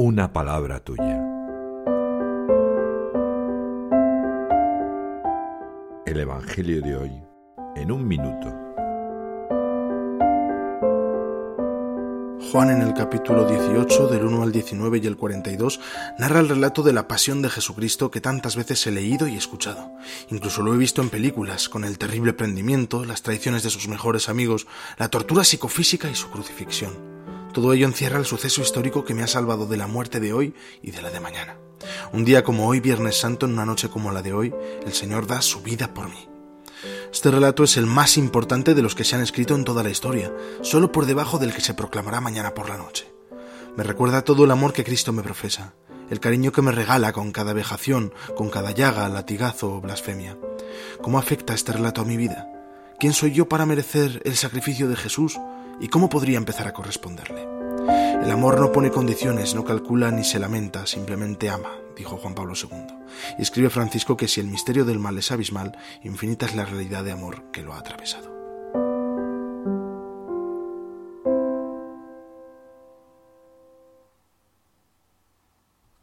una palabra tuya. El Evangelio de hoy en un minuto. Juan en el capítulo 18 del 1 al 19 y el 42 narra el relato de la pasión de Jesucristo que tantas veces he leído y escuchado. Incluso lo he visto en películas, con el terrible prendimiento, las traiciones de sus mejores amigos, la tortura psicofísica y su crucifixión. Todo ello encierra el suceso histórico que me ha salvado de la muerte de hoy y de la de mañana. Un día como hoy, Viernes Santo, en una noche como la de hoy, el Señor da su vida por mí. Este relato es el más importante de los que se han escrito en toda la historia, solo por debajo del que se proclamará mañana por la noche. Me recuerda todo el amor que Cristo me profesa, el cariño que me regala con cada vejación, con cada llaga, latigazo o blasfemia. ¿Cómo afecta este relato a mi vida? ¿Quién soy yo para merecer el sacrificio de Jesús? ¿Y cómo podría empezar a corresponderle? El amor no pone condiciones, no calcula ni se lamenta, simplemente ama, dijo Juan Pablo II. Y escribe Francisco que si el misterio del mal es abismal, infinita es la realidad de amor que lo ha atravesado.